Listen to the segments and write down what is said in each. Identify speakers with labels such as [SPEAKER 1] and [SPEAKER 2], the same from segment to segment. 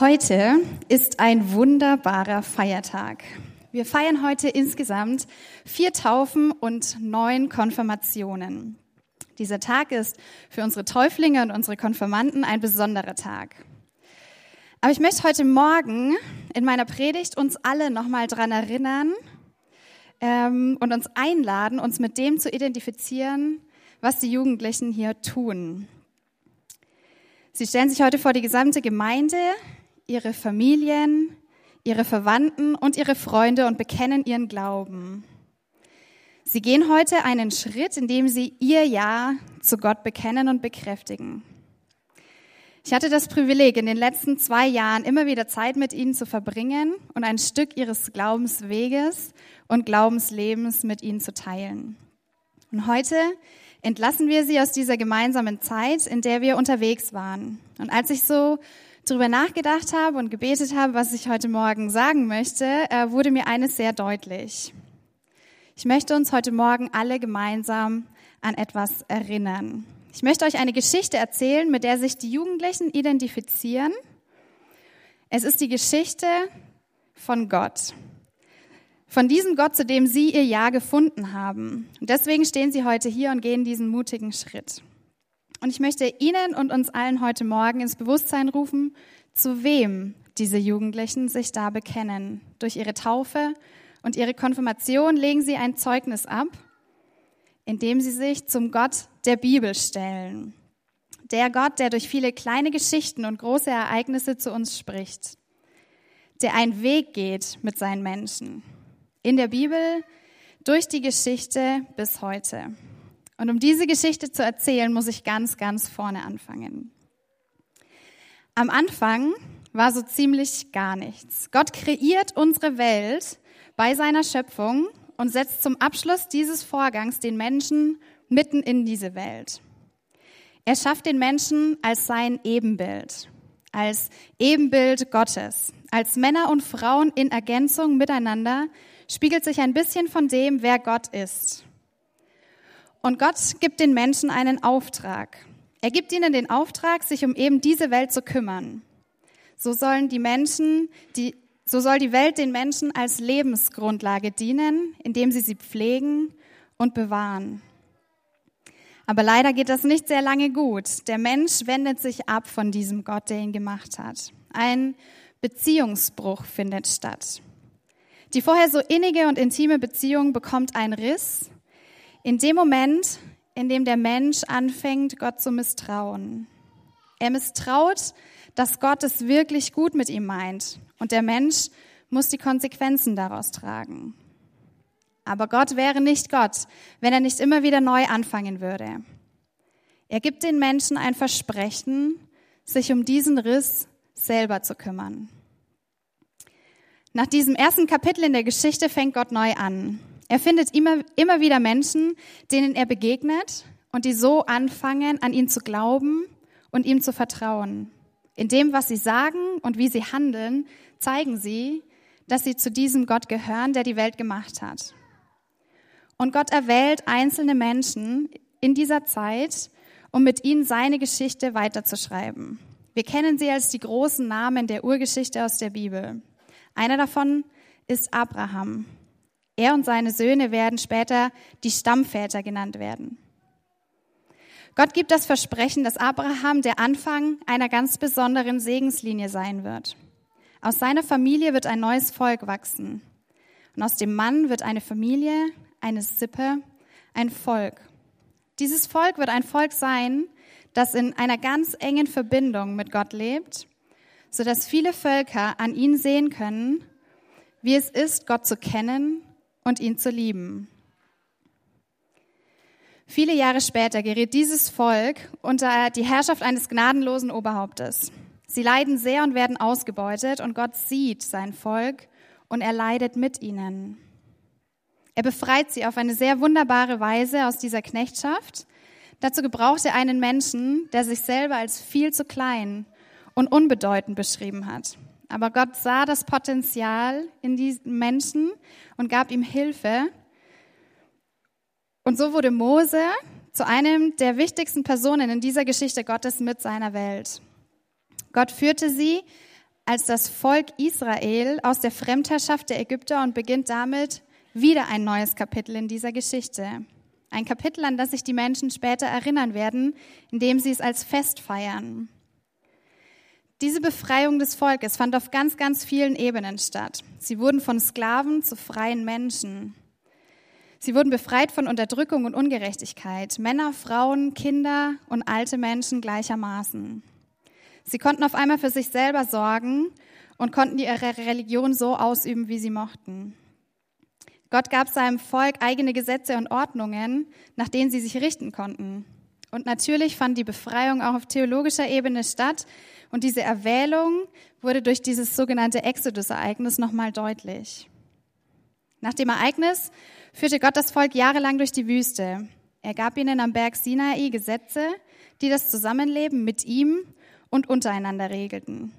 [SPEAKER 1] Heute ist ein wunderbarer Feiertag. Wir feiern heute insgesamt vier Taufen und neun Konfirmationen. Dieser Tag ist für unsere Täuflinge und unsere Konfirmanden ein besonderer Tag. Aber ich möchte heute Morgen in meiner Predigt uns alle nochmal dran erinnern ähm, und uns einladen, uns mit dem zu identifizieren, was die Jugendlichen hier tun. Sie stellen sich heute vor die gesamte Gemeinde, ihre Familien, ihre Verwandten und ihre Freunde und bekennen ihren Glauben. Sie gehen heute einen Schritt, indem sie ihr Ja zu Gott bekennen und bekräftigen. Ich hatte das Privileg, in den letzten zwei Jahren immer wieder Zeit mit ihnen zu verbringen und ein Stück ihres Glaubensweges und Glaubenslebens mit ihnen zu teilen. Und heute entlassen wir sie aus dieser gemeinsamen Zeit, in der wir unterwegs waren. Und als ich so darüber nachgedacht habe und gebetet habe, was ich heute Morgen sagen möchte, äh, wurde mir eines sehr deutlich. Ich möchte uns heute Morgen alle gemeinsam an etwas erinnern. Ich möchte euch eine Geschichte erzählen, mit der sich die Jugendlichen identifizieren. Es ist die Geschichte von Gott. Von diesem Gott, zu dem sie ihr Ja gefunden haben. Und deswegen stehen sie heute hier und gehen diesen mutigen Schritt. Und ich möchte Ihnen und uns allen heute Morgen ins Bewusstsein rufen, zu wem diese Jugendlichen sich da bekennen. Durch ihre Taufe und ihre Konfirmation legen sie ein Zeugnis ab, indem sie sich zum Gott der Bibel stellen. Der Gott, der durch viele kleine Geschichten und große Ereignisse zu uns spricht. Der einen Weg geht mit seinen Menschen. In der Bibel, durch die Geschichte bis heute. Und um diese Geschichte zu erzählen, muss ich ganz, ganz vorne anfangen. Am Anfang war so ziemlich gar nichts. Gott kreiert unsere Welt bei seiner Schöpfung und setzt zum Abschluss dieses Vorgangs den Menschen mitten in diese Welt. Er schafft den Menschen als sein Ebenbild, als Ebenbild Gottes, als Männer und Frauen in Ergänzung miteinander spiegelt sich ein bisschen von dem, wer Gott ist. Und Gott gibt den Menschen einen Auftrag. Er gibt ihnen den Auftrag, sich um eben diese Welt zu kümmern. So sollen die Menschen, die, so soll die Welt den Menschen als Lebensgrundlage dienen, indem sie sie pflegen und bewahren. Aber leider geht das nicht sehr lange gut. Der Mensch wendet sich ab von diesem Gott, der ihn gemacht hat. Ein Beziehungsbruch findet statt. Die vorher so innige und intime Beziehung bekommt einen Riss in dem Moment, in dem der Mensch anfängt, Gott zu misstrauen. Er misstraut, dass Gott es wirklich gut mit ihm meint und der Mensch muss die Konsequenzen daraus tragen. Aber Gott wäre nicht Gott, wenn er nicht immer wieder neu anfangen würde. Er gibt den Menschen ein Versprechen, sich um diesen Riss selber zu kümmern. Nach diesem ersten Kapitel in der Geschichte fängt Gott neu an. Er findet immer, immer wieder Menschen, denen er begegnet und die so anfangen, an ihn zu glauben und ihm zu vertrauen. In dem, was sie sagen und wie sie handeln, zeigen sie, dass sie zu diesem Gott gehören, der die Welt gemacht hat. Und Gott erwählt einzelne Menschen in dieser Zeit, um mit ihnen seine Geschichte weiterzuschreiben. Wir kennen sie als die großen Namen der Urgeschichte aus der Bibel. Einer davon ist Abraham. Er und seine Söhne werden später die Stammväter genannt werden. Gott gibt das Versprechen, dass Abraham der Anfang einer ganz besonderen Segenslinie sein wird. Aus seiner Familie wird ein neues Volk wachsen. Und aus dem Mann wird eine Familie, eine Sippe, ein Volk. Dieses Volk wird ein Volk sein, das in einer ganz engen Verbindung mit Gott lebt, sodass viele Völker an ihn sehen können, wie es ist, Gott zu kennen und ihn zu lieben. Viele Jahre später gerät dieses Volk unter die Herrschaft eines gnadenlosen Oberhauptes. Sie leiden sehr und werden ausgebeutet und Gott sieht sein Volk und er leidet mit ihnen. Er befreit sie auf eine sehr wunderbare Weise aus dieser Knechtschaft. Dazu gebraucht er einen Menschen, der sich selber als viel zu klein und unbedeutend beschrieben hat. Aber Gott sah das Potenzial in diesem Menschen und gab ihm Hilfe. Und so wurde Mose zu einem der wichtigsten Personen in dieser Geschichte Gottes mit seiner Welt. Gott führte sie als das Volk Israel aus der Fremdherrschaft der Ägypter und beginnt damit wieder ein neues Kapitel in dieser Geschichte. Ein Kapitel, an das sich die Menschen später erinnern werden, indem sie es als Fest feiern. Diese Befreiung des Volkes fand auf ganz, ganz vielen Ebenen statt. Sie wurden von Sklaven zu freien Menschen. Sie wurden befreit von Unterdrückung und Ungerechtigkeit. Männer, Frauen, Kinder und alte Menschen gleichermaßen. Sie konnten auf einmal für sich selber sorgen und konnten ihre Religion so ausüben, wie sie mochten. Gott gab seinem Volk eigene Gesetze und Ordnungen, nach denen sie sich richten konnten. Und natürlich fand die Befreiung auch auf theologischer Ebene statt. Und diese Erwählung wurde durch dieses sogenannte Exodus-Ereignis nochmal deutlich. Nach dem Ereignis führte Gott das Volk jahrelang durch die Wüste. Er gab ihnen am Berg Sinai Gesetze, die das Zusammenleben mit ihm und untereinander regelten.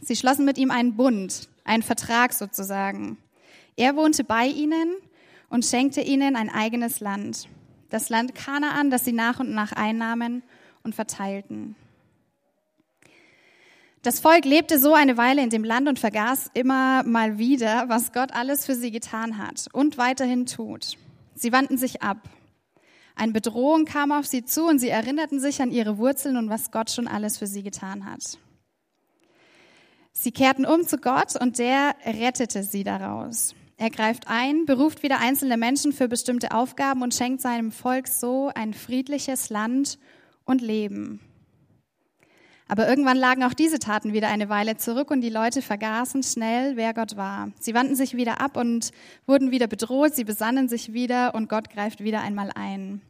[SPEAKER 1] Sie schlossen mit ihm einen Bund, einen Vertrag sozusagen. Er wohnte bei ihnen und schenkte ihnen ein eigenes Land, das Land Kanaan, das sie nach und nach einnahmen und verteilten. Das Volk lebte so eine Weile in dem Land und vergaß immer mal wieder, was Gott alles für sie getan hat und weiterhin tut. Sie wandten sich ab. Eine Bedrohung kam auf sie zu und sie erinnerten sich an ihre Wurzeln und was Gott schon alles für sie getan hat. Sie kehrten um zu Gott und der rettete sie daraus. Er greift ein, beruft wieder einzelne Menschen für bestimmte Aufgaben und schenkt seinem Volk so ein friedliches Land und Leben. Aber irgendwann lagen auch diese Taten wieder eine Weile zurück und die Leute vergaßen schnell, wer Gott war. Sie wandten sich wieder ab und wurden wieder bedroht, sie besannen sich wieder und Gott greift wieder einmal ein.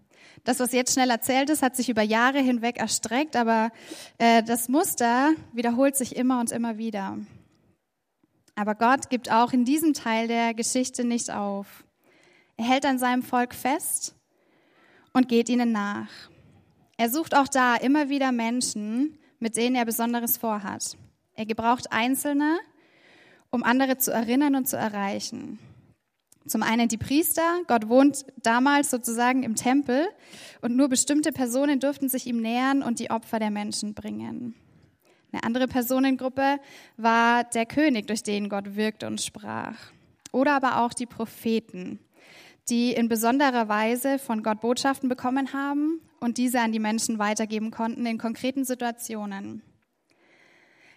[SPEAKER 1] Das, was jetzt schnell erzählt ist, hat sich über Jahre hinweg erstreckt, aber äh, das Muster wiederholt sich immer und immer wieder. Aber Gott gibt auch in diesem Teil der Geschichte nicht auf. Er hält an seinem Volk fest und geht ihnen nach. Er sucht auch da immer wieder Menschen, mit denen er Besonderes vorhat. Er gebraucht Einzelne, um andere zu erinnern und zu erreichen. Zum einen die Priester. Gott wohnt damals sozusagen im Tempel und nur bestimmte Personen durften sich ihm nähern und die Opfer der Menschen bringen. Eine andere Personengruppe war der König, durch den Gott wirkte und sprach. Oder aber auch die Propheten, die in besonderer Weise von Gott Botschaften bekommen haben und diese an die Menschen weitergeben konnten in konkreten Situationen.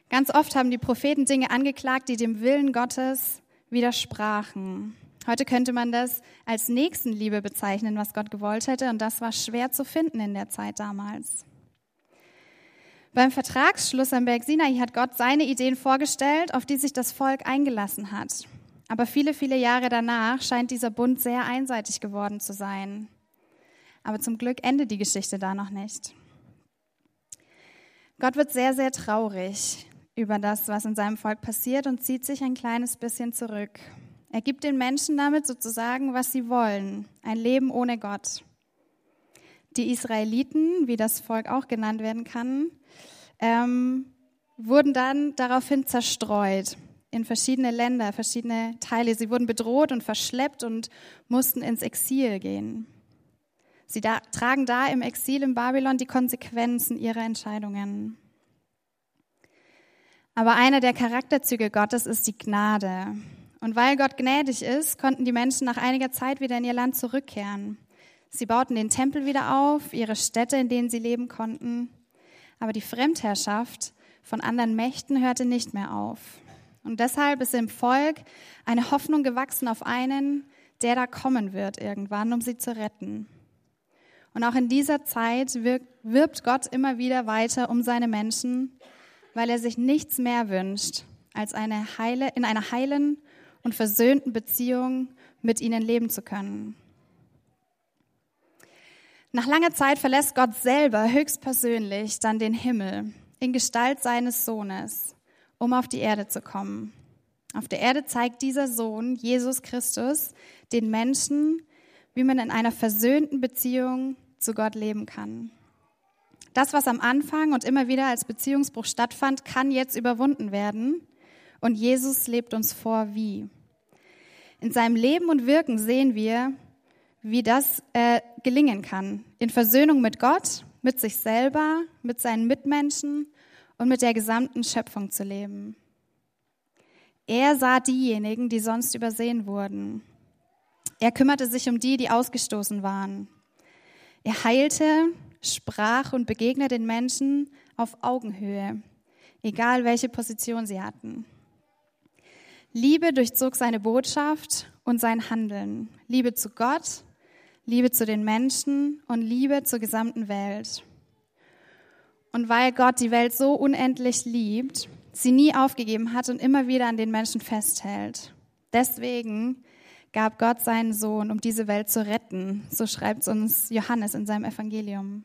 [SPEAKER 1] Ganz oft haben die Propheten Dinge angeklagt, die dem Willen Gottes widersprachen. Heute könnte man das als Nächstenliebe bezeichnen, was Gott gewollt hätte, und das war schwer zu finden in der Zeit damals. Beim Vertragsschluss am Berg Sinai hat Gott seine Ideen vorgestellt, auf die sich das Volk eingelassen hat. Aber viele, viele Jahre danach scheint dieser Bund sehr einseitig geworden zu sein. Aber zum Glück endet die Geschichte da noch nicht. Gott wird sehr, sehr traurig über das, was in seinem Volk passiert und zieht sich ein kleines bisschen zurück. Er gibt den Menschen damit sozusagen, was sie wollen, ein Leben ohne Gott. Die Israeliten, wie das Volk auch genannt werden kann, ähm, wurden dann daraufhin zerstreut in verschiedene Länder, verschiedene Teile. Sie wurden bedroht und verschleppt und mussten ins Exil gehen. Sie da, tragen da im Exil in Babylon die Konsequenzen ihrer Entscheidungen. Aber einer der Charakterzüge Gottes ist die Gnade. Und weil Gott gnädig ist, konnten die Menschen nach einiger Zeit wieder in ihr Land zurückkehren. Sie bauten den Tempel wieder auf, ihre Städte, in denen sie leben konnten. Aber die Fremdherrschaft von anderen Mächten hörte nicht mehr auf. Und deshalb ist im Volk eine Hoffnung gewachsen auf einen, der da kommen wird irgendwann, um sie zu retten. Und auch in dieser Zeit wirbt Gott immer wieder weiter um seine Menschen, weil er sich nichts mehr wünscht, als eine heile, in einer heilen und versöhnten Beziehung mit ihnen leben zu können. Nach langer Zeit verlässt Gott selber höchstpersönlich dann den Himmel in Gestalt seines Sohnes, um auf die Erde zu kommen. Auf der Erde zeigt dieser Sohn, Jesus Christus, den Menschen, wie man in einer versöhnten Beziehung zu Gott leben kann. Das, was am Anfang und immer wieder als Beziehungsbruch stattfand, kann jetzt überwunden werden. Und Jesus lebt uns vor, wie. In seinem Leben und Wirken sehen wir, wie das äh, gelingen kann. In Versöhnung mit Gott, mit sich selber, mit seinen Mitmenschen und mit der gesamten Schöpfung zu leben. Er sah diejenigen, die sonst übersehen wurden. Er kümmerte sich um die, die ausgestoßen waren. Er heilte, sprach und begegnete den Menschen auf Augenhöhe, egal welche Position sie hatten. Liebe durchzog seine Botschaft und sein Handeln. Liebe zu Gott, Liebe zu den Menschen und Liebe zur gesamten Welt. Und weil Gott die Welt so unendlich liebt, sie nie aufgegeben hat und immer wieder an den Menschen festhält. Deswegen gab Gott seinen Sohn, um diese Welt zu retten. So schreibt uns Johannes in seinem Evangelium.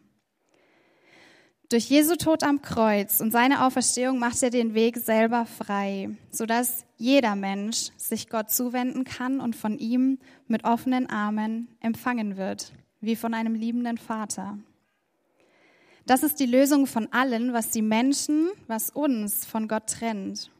[SPEAKER 1] Durch Jesu Tod am Kreuz und seine Auferstehung macht er den Weg selber frei, sodass jeder Mensch sich Gott zuwenden kann und von ihm mit offenen Armen empfangen wird, wie von einem liebenden Vater. Das ist die Lösung von allen, was die Menschen, was uns von Gott trennt.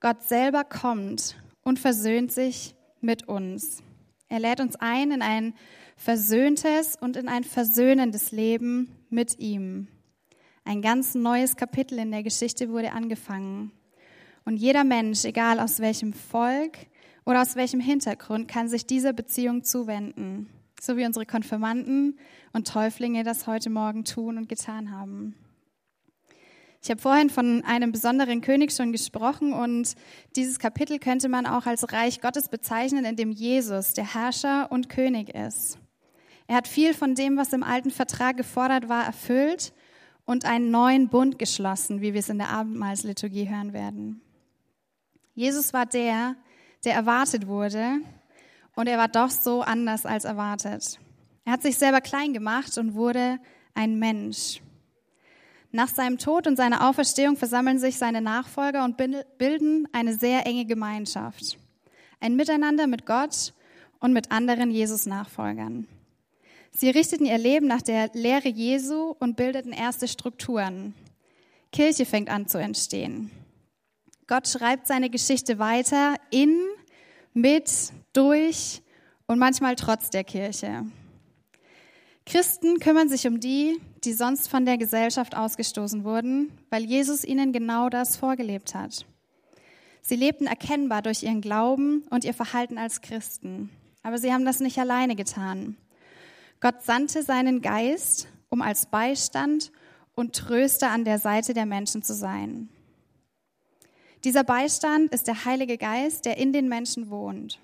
[SPEAKER 1] Gott selber kommt und versöhnt sich mit uns. Er lädt uns ein in ein versöhntes und in ein versöhnendes Leben mit ihm. Ein ganz neues Kapitel in der Geschichte wurde angefangen. Und jeder Mensch, egal aus welchem Volk oder aus welchem Hintergrund, kann sich dieser Beziehung zuwenden, so wie unsere Konfirmanden und Täuflinge das heute Morgen tun und getan haben. Ich habe vorhin von einem besonderen König schon gesprochen und dieses Kapitel könnte man auch als Reich Gottes bezeichnen, in dem Jesus der Herrscher und König ist. Er hat viel von dem, was im alten Vertrag gefordert war, erfüllt und einen neuen Bund geschlossen, wie wir es in der Abendmahlsliturgie hören werden. Jesus war der, der erwartet wurde und er war doch so anders als erwartet. Er hat sich selber klein gemacht und wurde ein Mensch. Nach seinem Tod und seiner Auferstehung versammeln sich seine Nachfolger und bilden eine sehr enge Gemeinschaft. Ein Miteinander mit Gott und mit anderen Jesus-Nachfolgern. Sie richteten ihr Leben nach der Lehre Jesu und bildeten erste Strukturen. Kirche fängt an zu entstehen. Gott schreibt seine Geschichte weiter in, mit, durch und manchmal trotz der Kirche. Christen kümmern sich um die, die sonst von der Gesellschaft ausgestoßen wurden, weil Jesus ihnen genau das vorgelebt hat. Sie lebten erkennbar durch ihren Glauben und ihr Verhalten als Christen. Aber sie haben das nicht alleine getan. Gott sandte seinen Geist, um als Beistand und Tröster an der Seite der Menschen zu sein. Dieser Beistand ist der Heilige Geist, der in den Menschen wohnt.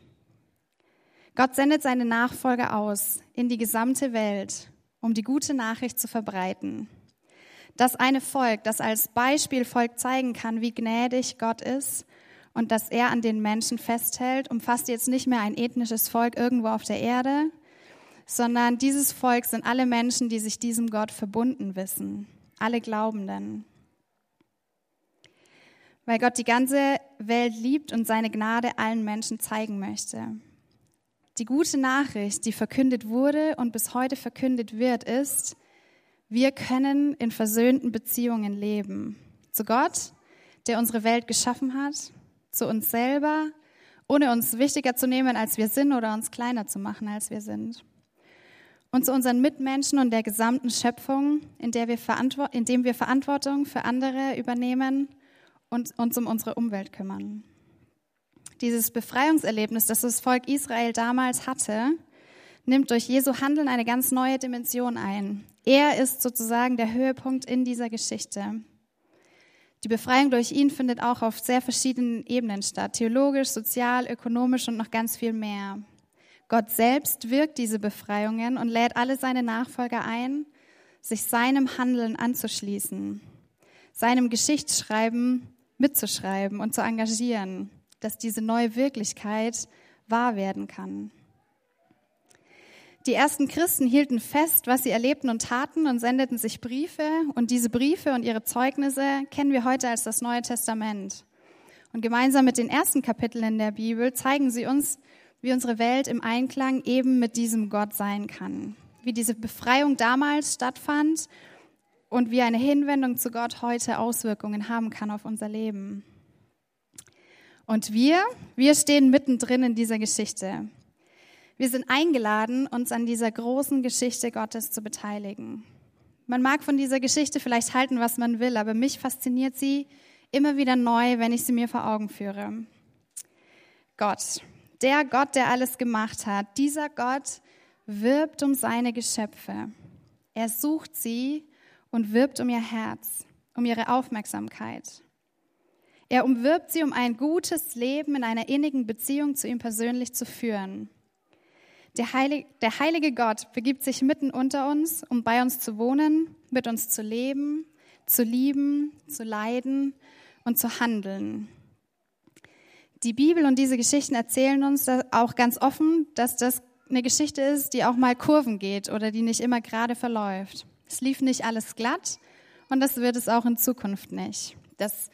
[SPEAKER 1] Gott sendet seine Nachfolger aus in die gesamte Welt, um die gute Nachricht zu verbreiten. Das eine Volk, das als Beispielvolk zeigen kann, wie gnädig Gott ist und dass er an den Menschen festhält, umfasst jetzt nicht mehr ein ethnisches Volk irgendwo auf der Erde, sondern dieses Volk sind alle Menschen, die sich diesem Gott verbunden wissen, alle Glaubenden. Weil Gott die ganze Welt liebt und seine Gnade allen Menschen zeigen möchte. Die gute Nachricht, die verkündet wurde und bis heute verkündet wird, ist, wir können in versöhnten Beziehungen leben. Zu Gott, der unsere Welt geschaffen hat, zu uns selber, ohne uns wichtiger zu nehmen, als wir sind oder uns kleiner zu machen, als wir sind. Und zu unseren Mitmenschen und der gesamten Schöpfung, in der wir, in dem wir Verantwortung für andere übernehmen und uns um unsere Umwelt kümmern. Dieses Befreiungserlebnis, das das Volk Israel damals hatte, nimmt durch Jesu Handeln eine ganz neue Dimension ein. Er ist sozusagen der Höhepunkt in dieser Geschichte. Die Befreiung durch ihn findet auch auf sehr verschiedenen Ebenen statt, theologisch, sozial, ökonomisch und noch ganz viel mehr. Gott selbst wirkt diese Befreiungen und lädt alle seine Nachfolger ein, sich seinem Handeln anzuschließen, seinem Geschichtsschreiben mitzuschreiben und zu engagieren dass diese neue Wirklichkeit wahr werden kann. Die ersten Christen hielten fest, was sie erlebten und taten und sendeten sich Briefe. Und diese Briefe und ihre Zeugnisse kennen wir heute als das Neue Testament. Und gemeinsam mit den ersten Kapiteln in der Bibel zeigen sie uns, wie unsere Welt im Einklang eben mit diesem Gott sein kann. Wie diese Befreiung damals stattfand und wie eine Hinwendung zu Gott heute Auswirkungen haben kann auf unser Leben. Und wir, wir stehen mittendrin in dieser Geschichte. Wir sind eingeladen, uns an dieser großen Geschichte Gottes zu beteiligen. Man mag von dieser Geschichte vielleicht halten, was man will, aber mich fasziniert sie immer wieder neu, wenn ich sie mir vor Augen führe. Gott, der Gott, der alles gemacht hat, dieser Gott wirbt um seine Geschöpfe. Er sucht sie und wirbt um ihr Herz, um ihre Aufmerksamkeit. Er umwirbt sie, um ein gutes Leben in einer innigen Beziehung zu ihm persönlich zu führen. Der heilige, der heilige Gott begibt sich mitten unter uns, um bei uns zu wohnen, mit uns zu leben, zu lieben, zu leiden und zu handeln. Die Bibel und diese Geschichten erzählen uns auch ganz offen, dass das eine Geschichte ist, die auch mal Kurven geht oder die nicht immer gerade verläuft. Es lief nicht alles glatt und das wird es auch in Zukunft nicht. Das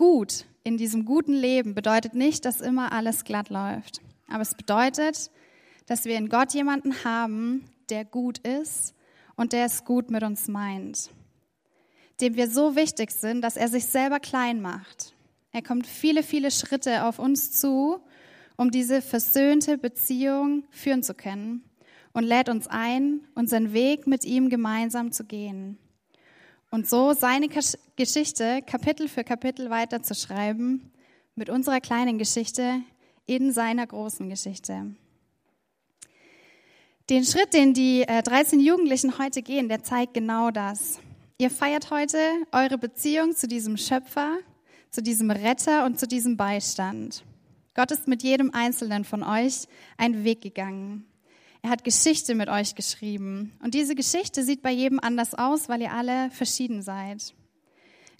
[SPEAKER 1] Gut in diesem guten Leben bedeutet nicht, dass immer alles glatt läuft. Aber es bedeutet, dass wir in Gott jemanden haben, der gut ist und der es gut mit uns meint. Dem wir so wichtig sind, dass er sich selber klein macht. Er kommt viele, viele Schritte auf uns zu, um diese versöhnte Beziehung führen zu können und lädt uns ein, unseren Weg mit ihm gemeinsam zu gehen und so seine Geschichte Kapitel für Kapitel weiterzuschreiben mit unserer kleinen Geschichte in seiner großen Geschichte. Den Schritt, den die 13 äh, Jugendlichen heute gehen, der zeigt genau das. Ihr feiert heute eure Beziehung zu diesem Schöpfer, zu diesem Retter und zu diesem Beistand. Gott ist mit jedem Einzelnen von euch einen Weg gegangen. Er hat Geschichte mit euch geschrieben. Und diese Geschichte sieht bei jedem anders aus, weil ihr alle verschieden seid.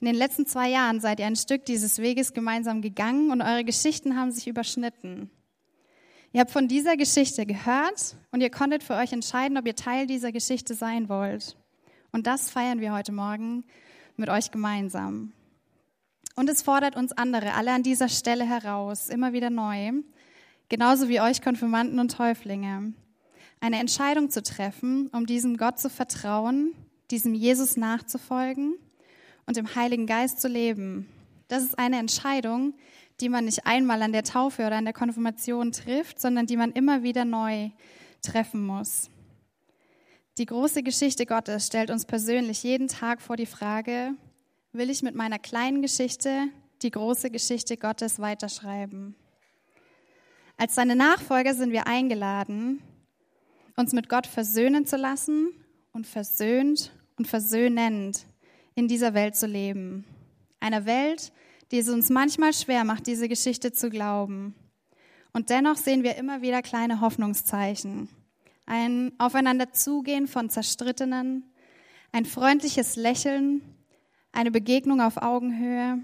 [SPEAKER 1] In den letzten zwei Jahren seid ihr ein Stück dieses Weges gemeinsam gegangen und eure Geschichten haben sich überschnitten. Ihr habt von dieser Geschichte gehört und ihr konntet für euch entscheiden, ob ihr Teil dieser Geschichte sein wollt. Und das feiern wir heute Morgen mit euch gemeinsam. Und es fordert uns andere alle an dieser Stelle heraus, immer wieder neu, genauso wie euch Konfirmanden und Täuflinge eine Entscheidung zu treffen, um diesem Gott zu vertrauen, diesem Jesus nachzufolgen und im Heiligen Geist zu leben. Das ist eine Entscheidung, die man nicht einmal an der Taufe oder an der Konfirmation trifft, sondern die man immer wieder neu treffen muss. Die große Geschichte Gottes stellt uns persönlich jeden Tag vor die Frage, will ich mit meiner kleinen Geschichte die große Geschichte Gottes weiterschreiben? Als seine Nachfolger sind wir eingeladen, uns mit Gott versöhnen zu lassen und versöhnt und versöhnend in dieser Welt zu leben. Einer Welt, die es uns manchmal schwer macht, diese Geschichte zu glauben. Und dennoch sehen wir immer wieder kleine Hoffnungszeichen. Ein Aufeinanderzugehen von Zerstrittenen, ein freundliches Lächeln, eine Begegnung auf Augenhöhe,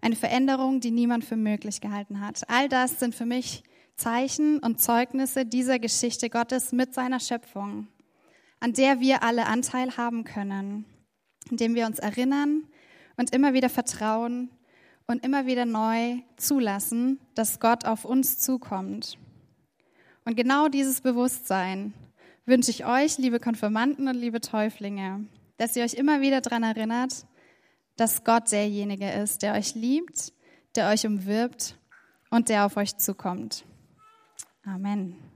[SPEAKER 1] eine Veränderung, die niemand für möglich gehalten hat. All das sind für mich Zeichen und Zeugnisse dieser Geschichte Gottes mit seiner Schöpfung, an der wir alle Anteil haben können, indem wir uns erinnern und immer wieder vertrauen und immer wieder neu zulassen, dass Gott auf uns zukommt. Und genau dieses Bewusstsein wünsche ich euch, liebe Konfirmanden und liebe Täuflinge, dass ihr euch immer wieder daran erinnert, dass Gott derjenige ist, der euch liebt, der euch umwirbt und der auf euch zukommt. Amen.